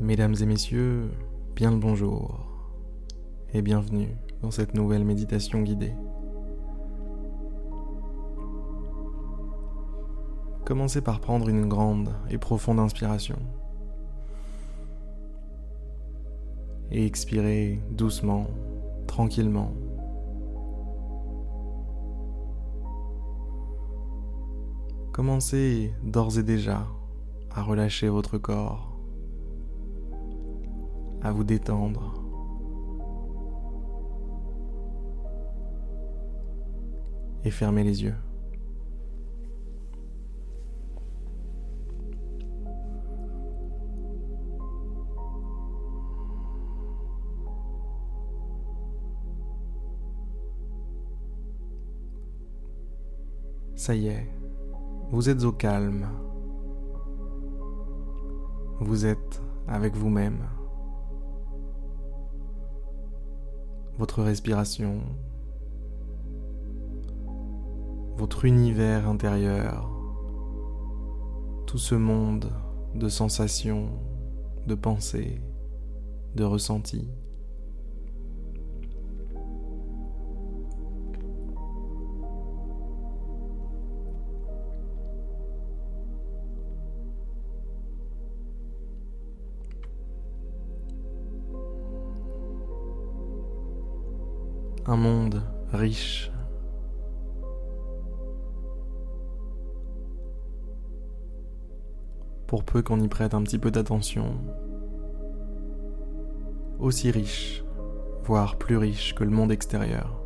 Mesdames et messieurs, bien le bonjour et bienvenue dans cette nouvelle méditation guidée. Commencez par prendre une grande et profonde inspiration et expirez doucement, tranquillement. Commencez d'ores et déjà à relâcher votre corps à vous détendre. Et fermez les yeux. Ça y est, vous êtes au calme. Vous êtes avec vous-même. Votre respiration, votre univers intérieur, tout ce monde de sensations, de pensées, de ressentis. Un monde riche. Pour peu qu'on y prête un petit peu d'attention, aussi riche, voire plus riche que le monde extérieur.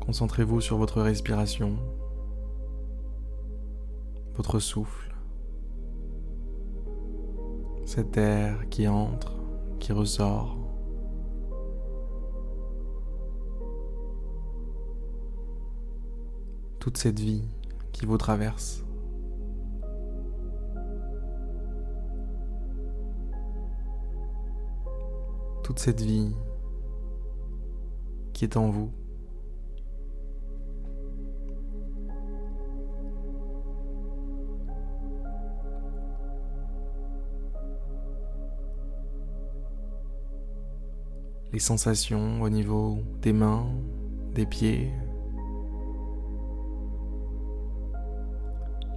Concentrez-vous sur votre respiration votre souffle, cet air qui entre, qui ressort. Toute cette vie qui vous traverse. Toute cette vie qui est en vous. Les sensations au niveau des mains, des pieds,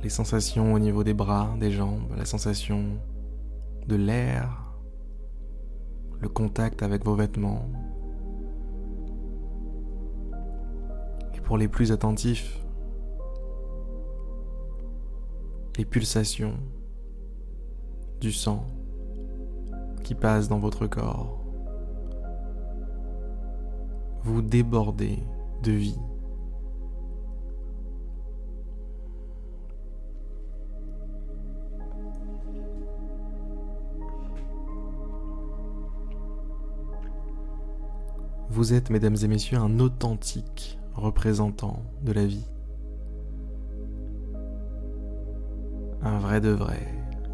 les sensations au niveau des bras, des jambes, la sensation de l'air, le contact avec vos vêtements. Et pour les plus attentifs, les pulsations du sang qui passe dans votre corps vous débordez de vie. Vous êtes, mesdames et messieurs, un authentique représentant de la vie. Un vrai de vrai,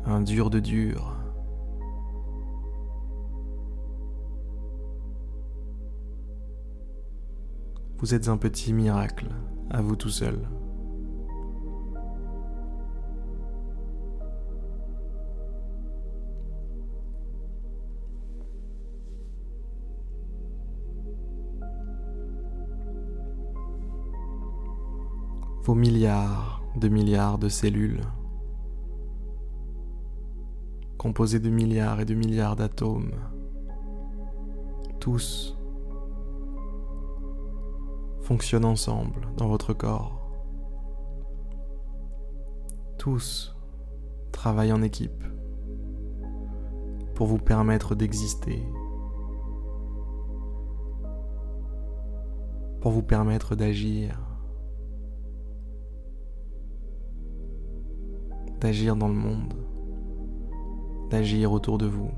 un dur de dur, Vous êtes un petit miracle, à vous tout seul. Vos milliards de milliards de cellules, composées de milliards et de milliards d'atomes, tous fonctionnent ensemble dans votre corps. Tous travaillent en équipe pour vous permettre d'exister, pour vous permettre d'agir, d'agir dans le monde, d'agir autour de vous.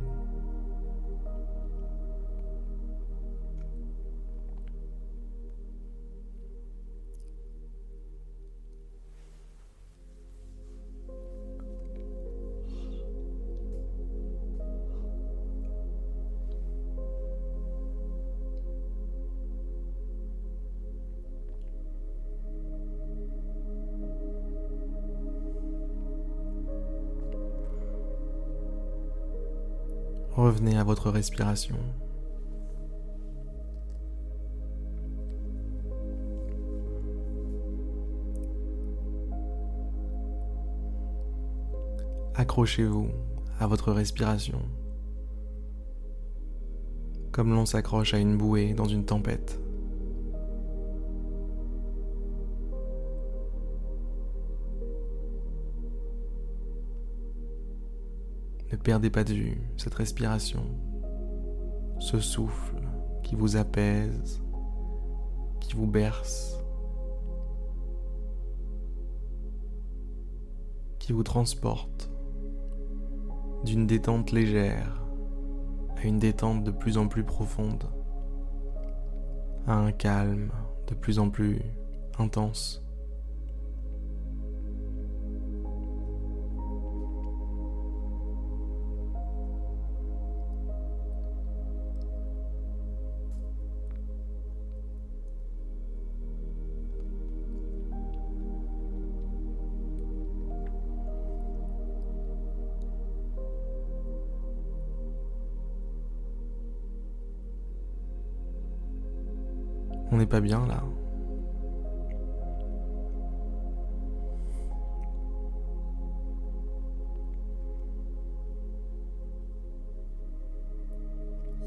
Revenez à votre respiration. Accrochez-vous à votre respiration, comme l'on s'accroche à une bouée dans une tempête. Ne perdez pas de vue cette respiration, ce souffle qui vous apaise, qui vous berce, qui vous transporte d'une détente légère à une détente de plus en plus profonde, à un calme de plus en plus intense. On n'est pas bien là.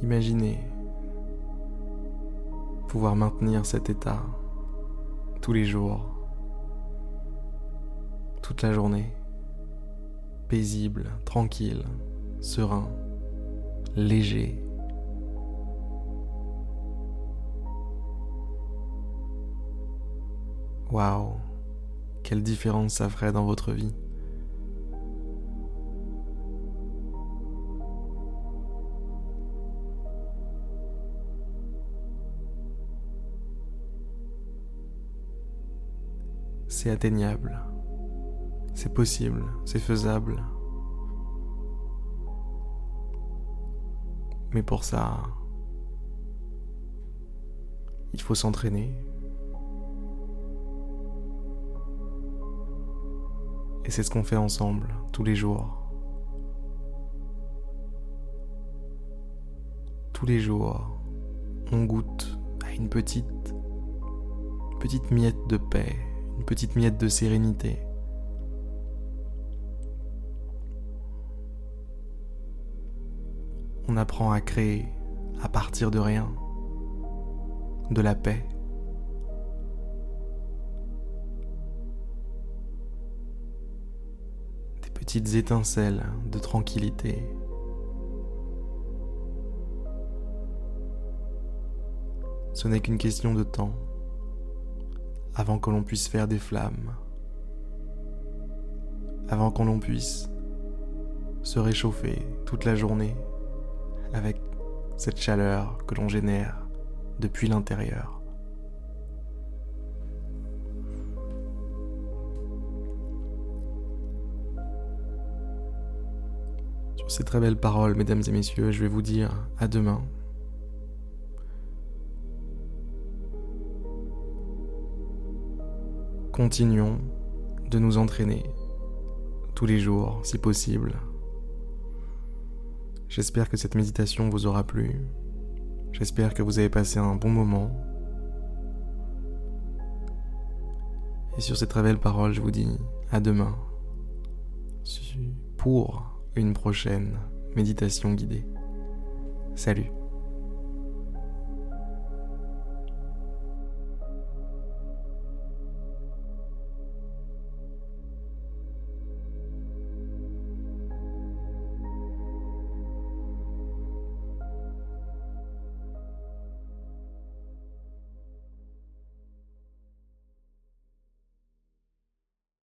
Imaginez pouvoir maintenir cet état tous les jours, toute la journée, paisible, tranquille, serein, léger. Waouh, quelle différence ça ferait dans votre vie. C'est atteignable, c'est possible, c'est faisable. Mais pour ça, il faut s'entraîner, Et c'est ce qu'on fait ensemble tous les jours. Tous les jours, on goûte à une petite, petite miette de paix, une petite miette de sérénité. On apprend à créer à partir de rien, de la paix. Petites étincelles de tranquillité. Ce n'est qu'une question de temps avant que l'on puisse faire des flammes, avant que l'on puisse se réchauffer toute la journée avec cette chaleur que l'on génère depuis l'intérieur. Ces très belles paroles, mesdames et messieurs, je vais vous dire à demain. Continuons de nous entraîner tous les jours, si possible. J'espère que cette méditation vous aura plu. J'espère que vous avez passé un bon moment. Et sur ces très belles paroles, je vous dis à demain pour une prochaine méditation guidée. Salut